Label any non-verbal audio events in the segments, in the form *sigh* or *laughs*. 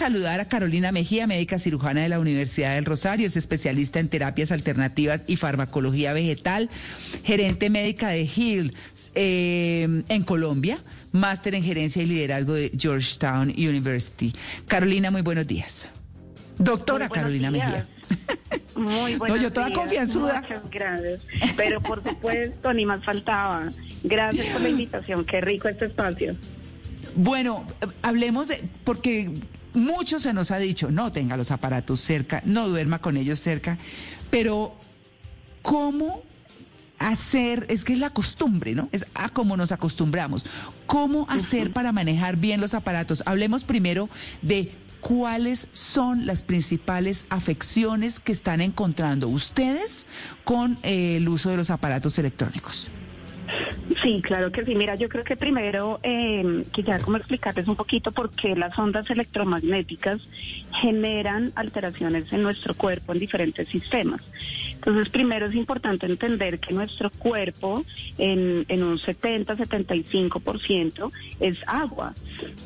saludar a Carolina Mejía, médica cirujana de la Universidad del Rosario, es especialista en terapias alternativas y farmacología vegetal, gerente médica de Hill eh, en Colombia, máster en gerencia y liderazgo de Georgetown University. Carolina, muy buenos días. Doctora Carolina Mejía. Muy *laughs* buenos no, yo toda confianzuda. Muchas gracias. Pero por supuesto, ni más faltaba. Gracias por la invitación. Qué rico este espacio. Bueno, hablemos de, porque mucho se nos ha dicho, no tenga los aparatos cerca, no duerma con ellos cerca, pero ¿cómo hacer, es que es la costumbre, ¿no? Es a cómo nos acostumbramos. ¿Cómo hacer para manejar bien los aparatos? Hablemos primero de cuáles son las principales afecciones que están encontrando ustedes con eh, el uso de los aparatos electrónicos. Sí, claro que sí. Mira, yo creo que primero eh, quisiera como explicarles un poquito por qué las ondas electromagnéticas generan alteraciones en nuestro cuerpo en diferentes sistemas. Entonces, primero es importante entender que nuestro cuerpo en, en un 70-75% es agua.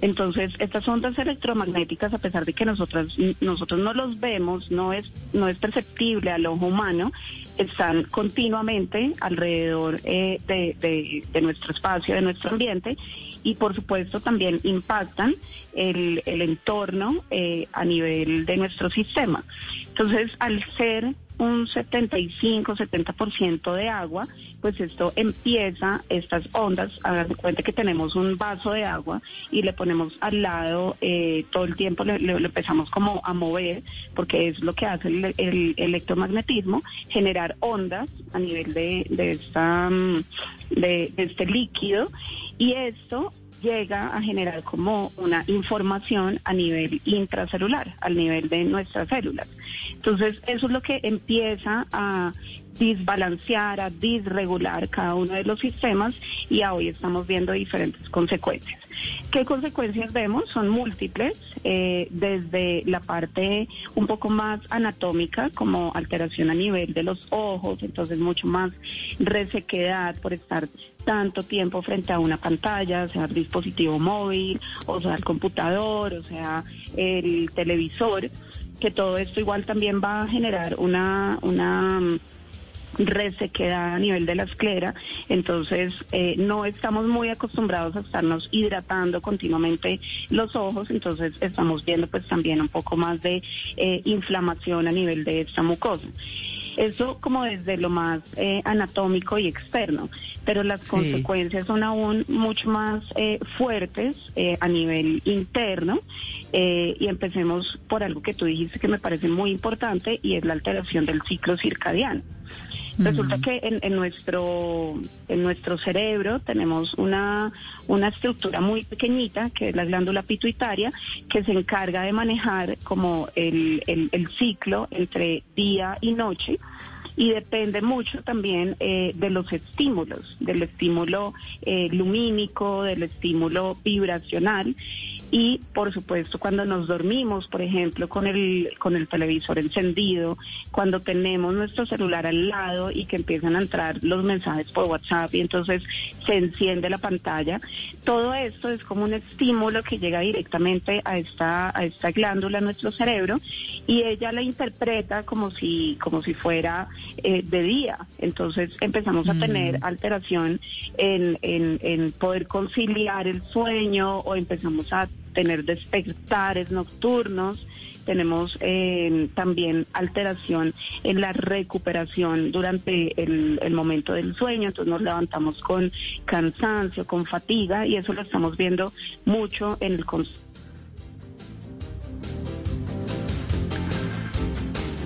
Entonces, estas ondas electromagnéticas, a pesar de que nosotros, nosotros no los vemos, no es, no es perceptible al ojo humano, están continuamente alrededor eh, de, nuestro espacio, de nuestro ambiente y por supuesto también impactan el, entorno eh, a nivel de nuestro sistema. Entonces, al ser un 75-70% de agua, pues esto empieza, estas ondas, hagan de cuenta que tenemos un vaso de agua y le ponemos al lado, eh, todo el tiempo le, empezamos como a mover, porque es lo que hace el, electromagnetismo, generar ondas a nivel de, de, esta, mm, de este líquido. Y esto llega a generar como una información a nivel intracelular, al nivel de nuestras células. Entonces, eso es lo que empieza a disbalancear, a disregular cada uno de los sistemas y hoy estamos viendo diferentes consecuencias. ¿Qué consecuencias vemos? Son múltiples, eh, desde la parte un poco más anatómica, como alteración a nivel de los ojos, entonces mucho más resequedad por estar tanto tiempo frente a una pantalla, sea el dispositivo móvil, o sea el computador, o sea el televisor, que todo esto igual también va a generar una, una resequedad a nivel de la esclera, entonces eh, no estamos muy acostumbrados a estarnos hidratando continuamente los ojos, entonces estamos viendo pues también un poco más de eh, inflamación a nivel de esta mucosa. Eso como desde lo más eh, anatómico y externo, pero las consecuencias son aún mucho más fuertes a nivel interno. Y empecemos por algo que tú dijiste que me parece muy importante y es la alteración del ciclo circadiano. Resulta que en, nuestro en nuestro cerebro tenemos una, una estructura muy pequeñita, que es la glándula pituitaria, que se encarga de manejar como el, el, ciclo entre día y noche y depende mucho también eh, de los estímulos, del estímulo eh, lumínico, del estímulo vibracional y por supuesto cuando nos dormimos, por ejemplo, con el con el televisor encendido, cuando tenemos nuestro celular al lado y que empiezan a entrar los mensajes por WhatsApp y entonces se enciende la pantalla, todo esto es como un estímulo que llega directamente a esta a esta glándula en nuestro cerebro y ella la interpreta como si como si fuera eh, de día. Entonces empezamos a tener mm. alteración en, en, en poder conciliar el sueño o empezamos a tener despertares nocturnos, tenemos eh, también alteración en la recuperación durante el, momento del sueño, entonces nos levantamos con cansancio, con fatiga y eso lo estamos viendo mucho en el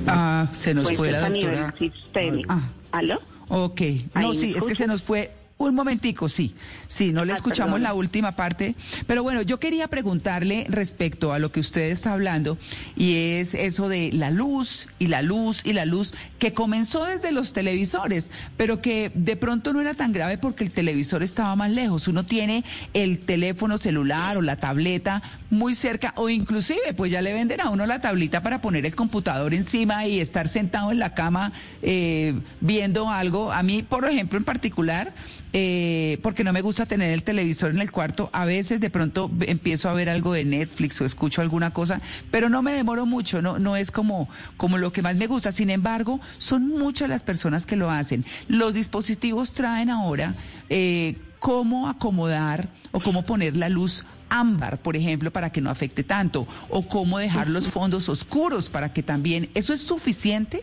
Ah, se nos fue la doctora. A nivel sistémico. Ah. ¿Aló? Ok. No, sí, es que se nos fue Un momentico, sí. Sí, no le Ah, escuchamos perdón. la última parte. Pero bueno, yo quería preguntarle respecto a lo que usted está hablando y es eso de la luz y la luz y la luz que comenzó desde los televisores, pero que de pronto no era tan grave porque el televisor estaba más lejos. Uno tiene el teléfono celular o la tableta muy cerca o inclusive pues ya le venden a uno la tablita para poner el computador encima y estar sentado en la cama eh, viendo algo. A mí, por ejemplo, en particular, eh, porque no me gusta tener el televisor en el cuarto, a veces de pronto empiezo a ver algo de Netflix o escucho alguna cosa, pero no me demoro mucho, no, no es como, como lo que más me gusta. Sin embargo, son muchas las personas que lo hacen. Los dispositivos traen ahora eh, cómo acomodar o cómo poner la luz ámbar, por ejemplo, para que no afecte tanto, o cómo dejar los fondos oscuros para que también, ¿eso es suficiente?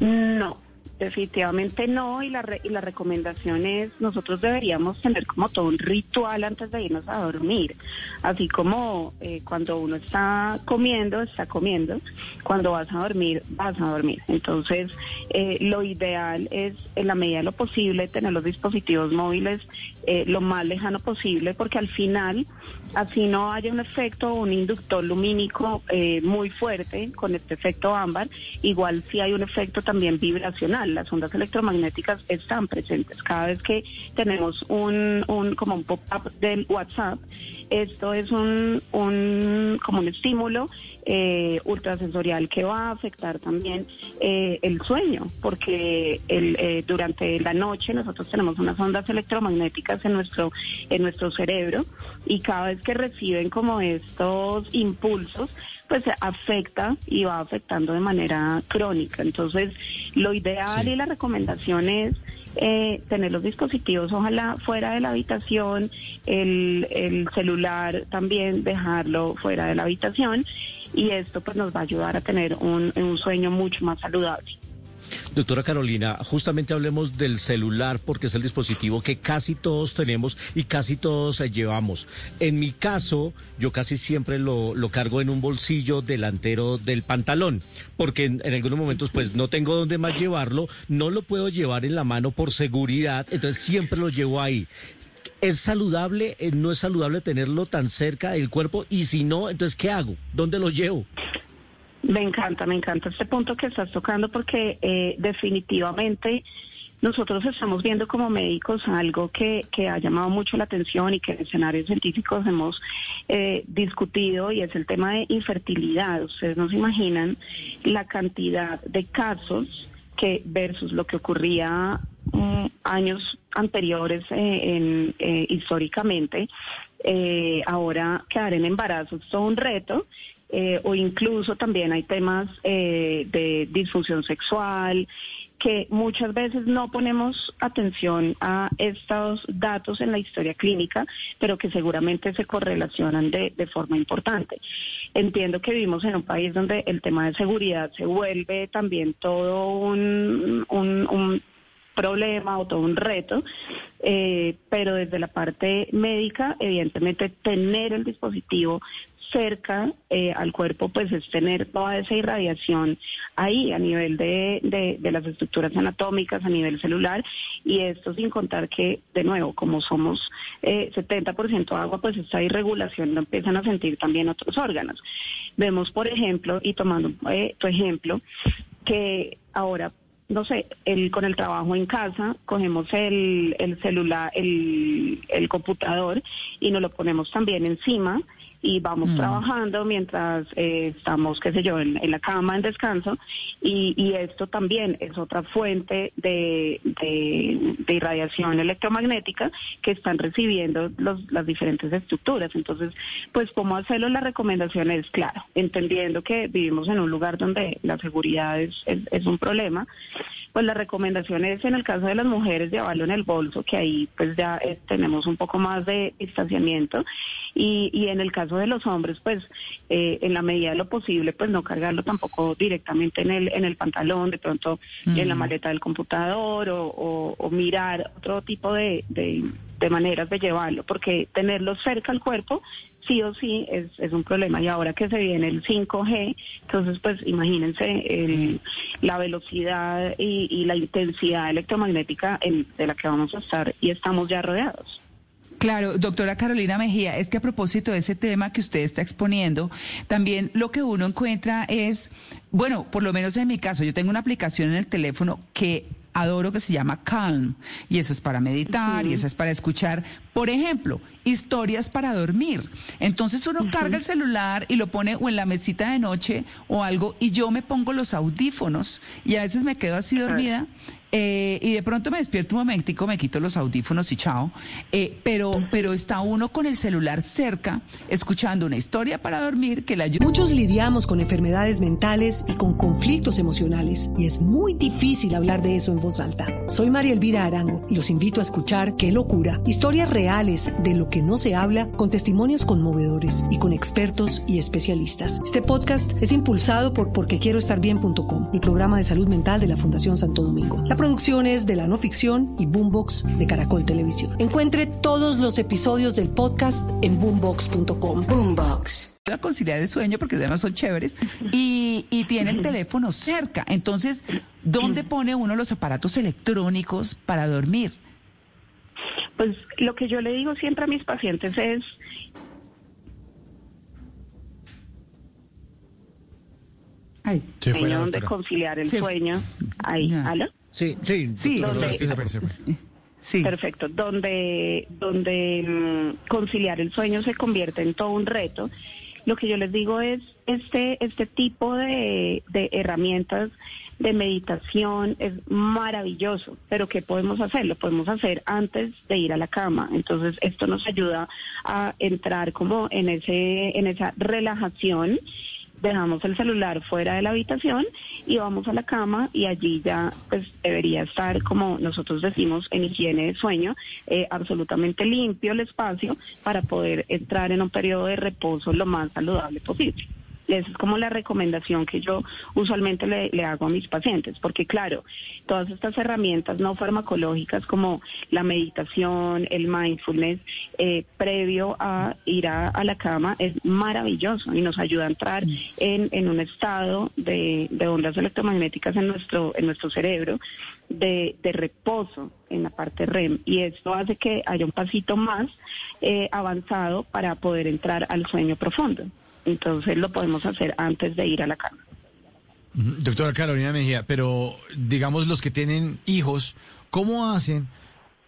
No, definitivamente no. Y la, re- y la recomendación es, nosotros deberíamos tener como todo un ritual antes de irnos a dormir. Así como eh, cuando uno está comiendo, está comiendo. Cuando vas a dormir, vas a dormir. Entonces, eh, lo ideal es, en la medida de lo posible, tener los dispositivos móviles eh, lo más lejano posible, porque al final, así no haya un efecto, un inductor lumínico eh, muy fuerte con este efecto ámbar, igual sí hay un efecto también vibracional. Las ondas electromagnéticas están presentes. Cada vez que tenemos un, un como un pop-up del WhatsApp, esto es un, un como un estímulo eh, ultrasensorial que va a afectar también eh, el sueño, porque el, eh, durante la noche nosotros tenemos unas ondas electromagnéticas en nuestro, en nuestro cerebro y cada vez que reciben como estos impulsos, pues afecta y va afectando de manera crónica. Entonces, lo ideal Sí. y la recomendación es eh, tener los dispositivos ojalá fuera de la habitación, el, el celular también dejarlo fuera de la habitación y esto pues nos va a ayudar a tener un, un sueño mucho más saludable. Doctora Carolina, justamente hablemos del celular porque es el dispositivo que casi todos tenemos y casi todos eh, llevamos. En mi caso, yo casi siempre lo, lo cargo en un bolsillo delantero del pantalón, porque en, en algunos momentos pues no tengo dónde más llevarlo, no lo puedo llevar en la mano por seguridad, entonces siempre lo llevo ahí. ¿Es saludable, eh, no es saludable tenerlo tan cerca del cuerpo? Y si no, entonces ¿qué hago? ¿Dónde lo llevo? Me encanta, me encanta este punto que estás tocando porque eh, definitivamente nosotros estamos viendo como médicos algo que, ha llamado mucho la atención y que en escenarios científicos hemos eh, discutido y es el tema de infertilidad. Ustedes no se imaginan la cantidad de casos que versus lo que ocurría mm, años anteriores eh, en, eh, históricamente, eh, ahora quedar en embarazo es todo un reto. Eh, o incluso también hay temas eh, de disfunción sexual que muchas veces no ponemos atención a estos datos en la historia clínica, pero que seguramente se correlacionan de, de forma importante. Entiendo que vivimos en un país donde el tema de seguridad se vuelve también todo un, un, un problema o todo un reto, eh, pero desde la parte médica, evidentemente tener el dispositivo cerca eh, al cuerpo, pues es tener toda esa irradiación ahí a nivel de, de, las estructuras anatómicas, a nivel celular, y esto sin contar que, de nuevo, como somos eh, 70% agua, pues esta irregulación lo empiezan a sentir también otros órganos. Vemos, por ejemplo, y tomando eh, tu ejemplo, que ahora no sé, el, con el trabajo en casa, cogemos el, el celular, el, el computador y nos lo ponemos también encima y vamos Mm. trabajando mientras eh, estamos, qué sé yo, en, en la cama, en descanso. Y, y esto también es otra fuente de, de, de irradiación electromagnética que están recibiendo los, las diferentes estructuras. Entonces, pues, ¿cómo hacerlo? La recomendación es, claro, entendiendo que vivimos en un lugar donde la seguridad es, es, es un problema, pues la recomendación es en el caso de las mujeres llevarlo en el bolso, que ahí pues ya eh, tenemos un poco más de distanciamiento, y, y en el caso de los hombres, pues eh, en la medida de lo posible, pues no cargarlo tampoco directamente en el, en el pantalón, de pronto en la Mm. maleta del computador o, o- o mirar otro tipo de, de, de maneras de llevarlo, porque tenerlo cerca al cuerpo sí o sí es, un problema. Y ahora que se viene el 5G, entonces pues imagínense la velocidad y, y, la intensidad electromagnética en, de la que vamos a estar y estamos ya rodeados. Claro, doctora Carolina Mejía, es que a propósito de ese tema que usted está exponiendo, también lo que uno encuentra es, bueno, por lo menos en mi caso, yo tengo una aplicación en el teléfono que adoro que se llama Calm y eso es para meditar y eso es para escuchar, por ejemplo, historias para dormir. Entonces uno carga el celular y lo pone o en la mesita de noche o algo y yo me pongo los audífonos y a veces me quedo así dormida eh, y de pronto me despierto un momentico, me quito los audífonos y chao. Eh, pero, pero está uno con el celular cerca, escuchando una historia para dormir que la ayuda. Muchos lidiamos con enfermedades mentales y con conflictos emocionales, y es muy difícil hablar de eso en voz alta. Soy María Elvira Arango y los invito a escuchar Qué locura, historias reales de lo que no se habla, con testimonios conmovedores y con expertos y especialistas. Este podcast es impulsado por porquequieroestarbien.com, el programa de salud mental de la Fundación Santo Domingo. La producciones de la no ficción y Boombox de Caracol Televisión. Encuentre todos los episodios del podcast en boombox.com. Boombox a conciliar el sueño porque además son chéveres y, y, tiene el teléfono cerca. Entonces, ¿dónde pone uno los aparatos electrónicos para dormir? Pues lo que yo le digo siempre a mis pacientes es Ay, donde conciliar el sueño. Ahí, ¿aló? Sí, sí, sí. sí. Perfecto. Donde, donde mm, conciliar el sueño se convierte en todo un reto. Lo que yo les digo es este, este tipo de, de herramientas de meditación es maravilloso, pero ¿qué podemos hacer? Lo podemos hacer antes de ir a la cama. Entonces, esto nos ayuda a entrar como en ese, en esa relajación dejamos el celular fuera de la habitación y vamos a la cama y allí ya pues debería estar, como nosotros decimos, en higiene de sueño, eh, absolutamente limpio el espacio para poder entrar en un periodo de reposo lo más saludable posible. Es como la recomendación que yo usualmente le, hago a mis pacientes, porque claro, todas estas herramientas no farmacológicas como la meditación, el mindfulness, eh, previo a ir a, la cama, es maravilloso y nos ayuda a entrar en, un estado de, ondas electromagnéticas en nuestro, en nuestro cerebro de, reposo en la parte REM y esto hace que haya un pasito más eh, avanzado para poder entrar al sueño profundo. Entonces lo podemos hacer antes de ir a la cama. Doctora Carolina Mejía, pero digamos los que tienen hijos, ¿cómo hacen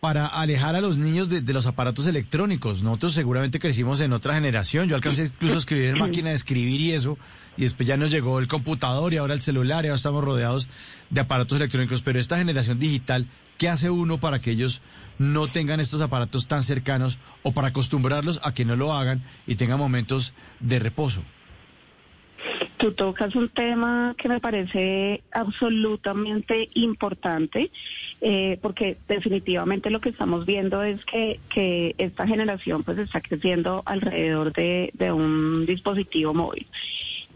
para alejar a los niños de, los aparatos electrónicos? Nosotros seguramente crecimos en otra generación, yo alcancé incluso a escribir en máquina de escribir y eso, y después ya nos llegó el computador y ahora el celular y ahora estamos rodeados de aparatos electrónicos, pero esta generación digital, ¿qué hace uno para que ellos no tengan estos aparatos tan cercanos o para acostumbrarlos a que no lo hagan y tengan momentos de reposo? Tú tocas un tema que me parece absolutamente importante, eh, porque definitivamente lo que estamos viendo es que, que esta generación pues está creciendo alrededor de, de un dispositivo móvil.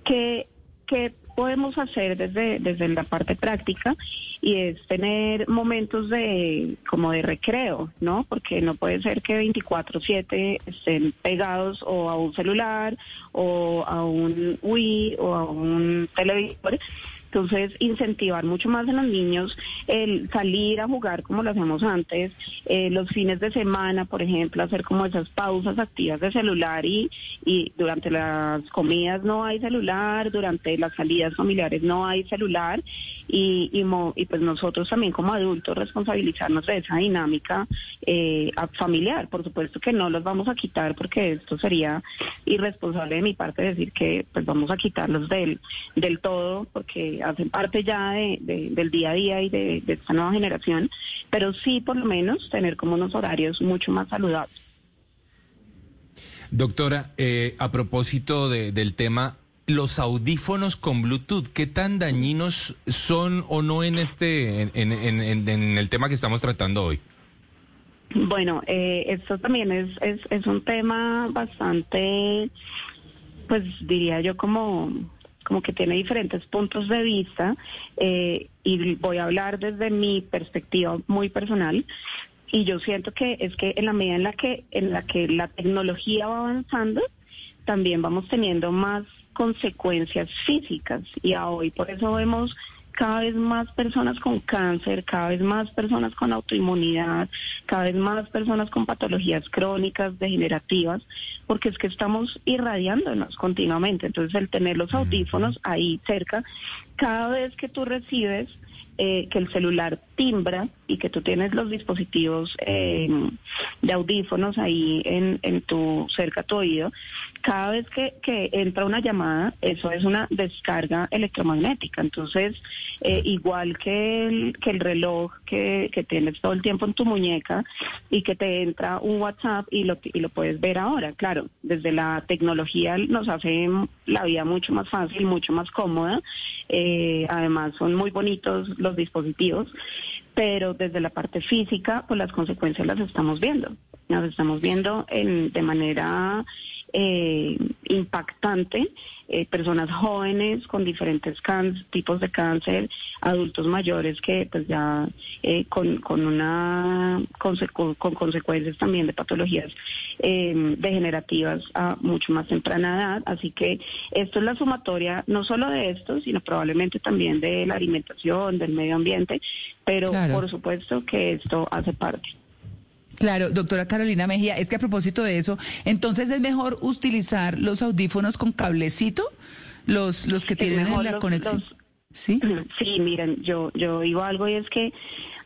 Que, que podemos hacer desde, desde la parte práctica y es tener momentos de como de recreo, ¿no? Porque no puede ser que 24/7 estén pegados o a un celular o a un Wii o a un televisor entonces, incentivar mucho más a los niños el salir a jugar como lo hacemos antes, eh, los fines de semana, por ejemplo, hacer como esas pausas activas de celular y, y durante las comidas no hay celular, durante las salidas familiares no hay celular y, y, y pues nosotros también como adultos responsabilizarnos de esa dinámica eh, familiar. Por supuesto que no los vamos a quitar porque esto sería irresponsable de mi parte decir que pues vamos a quitarlos del, del todo porque hacen parte ya de, del día a día y de, esta nueva generación, pero sí por lo menos tener como unos horarios mucho más saludables. Doctora, eh, a propósito del tema, los audífonos con Bluetooth, ¿qué tan dañinos son o no en este, en, en, el tema que estamos tratando hoy? Bueno, eh, esto también es, es, es un tema bastante, pues diría yo como como que tiene diferentes puntos de vista eh, y voy a hablar desde mi perspectiva muy personal. y yo siento que es que en la medida en la que en la que la tecnología va avanzando, también vamos teniendo más consecuencias físicas y a hoy por eso vemos cada vez más personas con cáncer, cada vez más personas con autoinmunidad, cada vez más personas con patologías crónicas, degenerativas, porque es que estamos irradiándonos continuamente. Entonces, el tener los audífonos ahí cerca, cada vez que tú recibes eh, que el celular timbra y que tú tienes los dispositivos eh, de audífonos ahí en, en tu cerca tu oído, cada vez que, que, entra una llamada, eso es una descarga electromagnética. Entonces, eh, igual que el, que el reloj que, que, tienes todo el tiempo en tu muñeca y que te entra un WhatsApp y lo, y lo puedes ver ahora. Claro, desde la tecnología nos hace la vida mucho más fácil, mucho más cómoda. Eh, además, son muy bonitos los dispositivos, pero desde la parte física, pues las consecuencias las estamos viendo. Las estamos viendo en, de manera eh, impactante, eh, personas jóvenes con diferentes tipos de cáncer, adultos mayores que pues ya eh, con, con, una con consecuencias también de patologías eh, degenerativas a mucho más temprana edad. Así que esto es la sumatoria no solo de esto, sino probablemente también de la alimentación, del medio ambiente, pero por supuesto que esto hace parte. Claro, doctora Carolina Mejía, es que a propósito de eso, entonces es mejor utilizar los audífonos con cablecito, los, los que tienen la conexión. sí, *clears throat* sí, miren, yo, yo digo algo y es que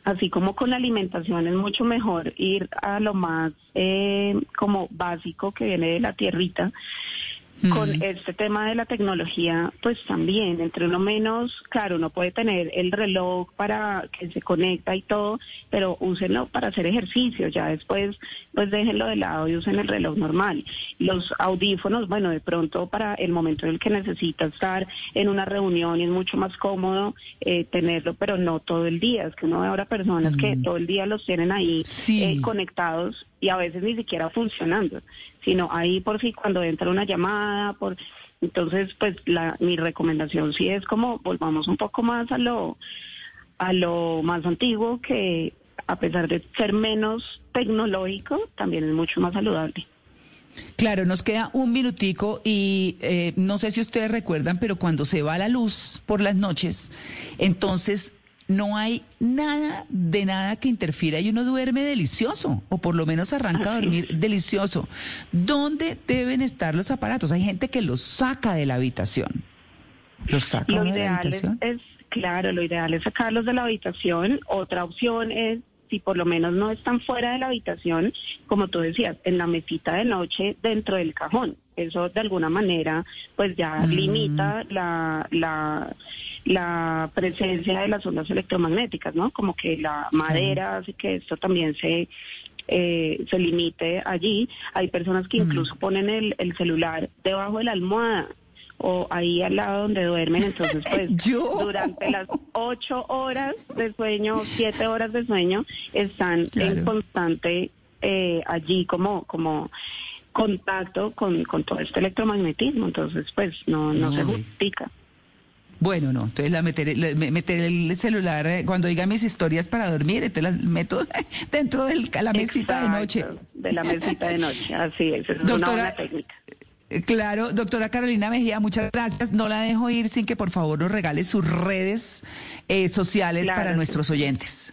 así como con la alimentación es mucho mejor ir a lo más eh, como básico que viene de la tierrita con este tema de la tecnología, pues también, entre uno menos, claro, uno puede tener el reloj para que se conecta y todo, pero úsenlo para hacer ejercicio, ya después, pues déjenlo de lado y usen el reloj normal. Los audífonos, bueno, de pronto para el momento en el que necesita estar en una reunión y es mucho más cómodo eh, tenerlo, pero no todo el día. Es que uno ve ahora personas que todo el día los tienen ahí eh, conectados y a veces ni siquiera funcionando, sino ahí por si cuando entra una llamada, por entonces pues la mi recomendación sí es como volvamos un poco más a lo a lo más antiguo que a pesar de ser menos tecnológico, también es mucho más saludable. Claro, nos queda un minutico y eh, no sé si ustedes recuerdan, pero cuando se va la luz por las noches, entonces no hay nada de nada que interfiera y uno duerme delicioso, o por lo menos arranca a dormir delicioso. ¿Dónde deben estar los aparatos? Hay gente que los saca de la habitación. ¿Los saca de la habitación? Es, claro, lo ideal es sacarlos de la habitación. Otra opción es si por lo menos no están fuera de la habitación, como tú decías, en la mesita de noche dentro del cajón. Eso de alguna manera pues ya mm. limita la, la, la presencia de las ondas electromagnéticas, ¿no? Como que la madera hace que esto también se eh, se limite allí. Hay personas que mm. incluso ponen el, el celular debajo de la almohada o ahí al lado donde duermen. Entonces, pues *laughs* durante las ocho horas de sueño, siete horas de sueño, están en constante eh, allí como, como contacto con, con todo este electromagnetismo. Entonces, pues no, no, se justifica. Bueno, no, entonces la meteré, el celular eh, cuando diga mis historias para dormir, entonces las meto *laughs* dentro de la mesita de noche. De la mesita de noche, así es, es una buena técnica. Claro, doctora Carolina Mejía, muchas gracias. No la dejo ir sin que por favor nos regale sus redes eh, sociales para nuestros oyentes.